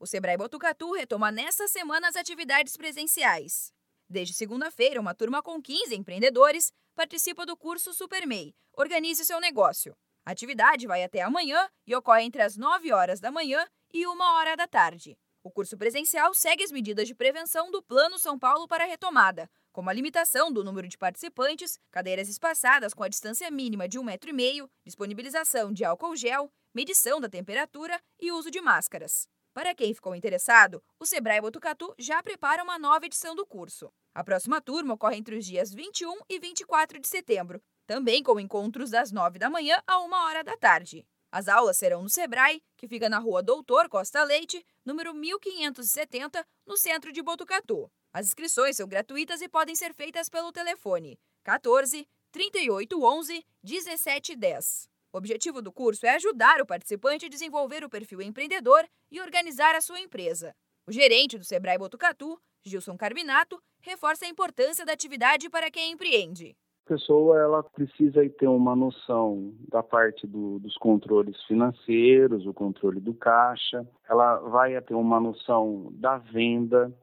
O Sebrae Botucatu retoma nesta semana as atividades presenciais. Desde segunda-feira, uma turma com 15 empreendedores participa do curso SuperMEI Organize seu negócio. A atividade vai até amanhã e ocorre entre as 9 horas da manhã e 1 hora da tarde. O curso presencial segue as medidas de prevenção do Plano São Paulo para a retomada, como a limitação do número de participantes, cadeiras espaçadas com a distância mínima de um metro meio, disponibilização de álcool gel, medição da temperatura e uso de máscaras. Para quem ficou interessado, o Sebrae Botucatu já prepara uma nova edição do curso. A próxima turma ocorre entre os dias 21 e 24 de setembro, também com encontros das 9 da manhã a 1 hora da tarde. As aulas serão no Sebrae, que fica na rua Doutor Costa Leite, número 1570, no centro de Botucatu. As inscrições são gratuitas e podem ser feitas pelo telefone 14 3811 1710. O objetivo do curso é ajudar o participante a desenvolver o perfil empreendedor e organizar a sua empresa. O gerente do Sebrae Botucatu, Gilson Carminato, reforça a importância da atividade para quem empreende. A pessoa ela precisa ter uma noção da parte do, dos controles financeiros, o controle do caixa, ela vai ter uma noção da venda,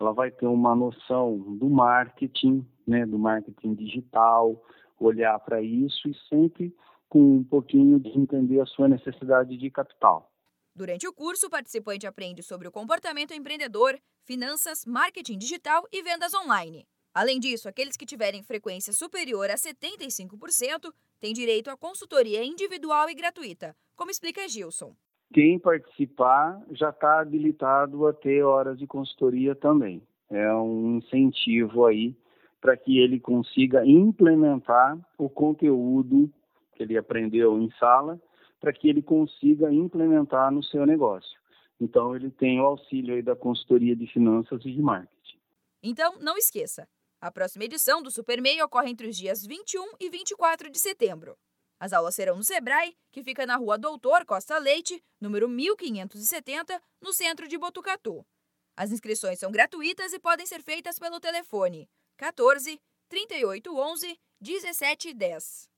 ela vai ter uma noção do marketing, né, do marketing digital, olhar para isso e sempre com um pouquinho de entender a sua necessidade de capital. Durante o curso, o participante aprende sobre o comportamento empreendedor, finanças, marketing digital e vendas online. Além disso, aqueles que tiverem frequência superior a 75% têm direito à consultoria individual e gratuita, como explica Gilson. Quem participar já está habilitado a ter horas de consultoria também. É um incentivo aí para que ele consiga implementar o conteúdo que ele aprendeu em sala para que ele consiga implementar no seu negócio. Então, ele tem o auxílio aí da consultoria de finanças e de marketing. Então, não esqueça, a próxima edição do SuperMEI ocorre entre os dias 21 e 24 de setembro. As aulas serão no Sebrae, que fica na rua Doutor Costa Leite, número 1570, no centro de Botucatu. As inscrições são gratuitas e podem ser feitas pelo telefone 14 3811 1710.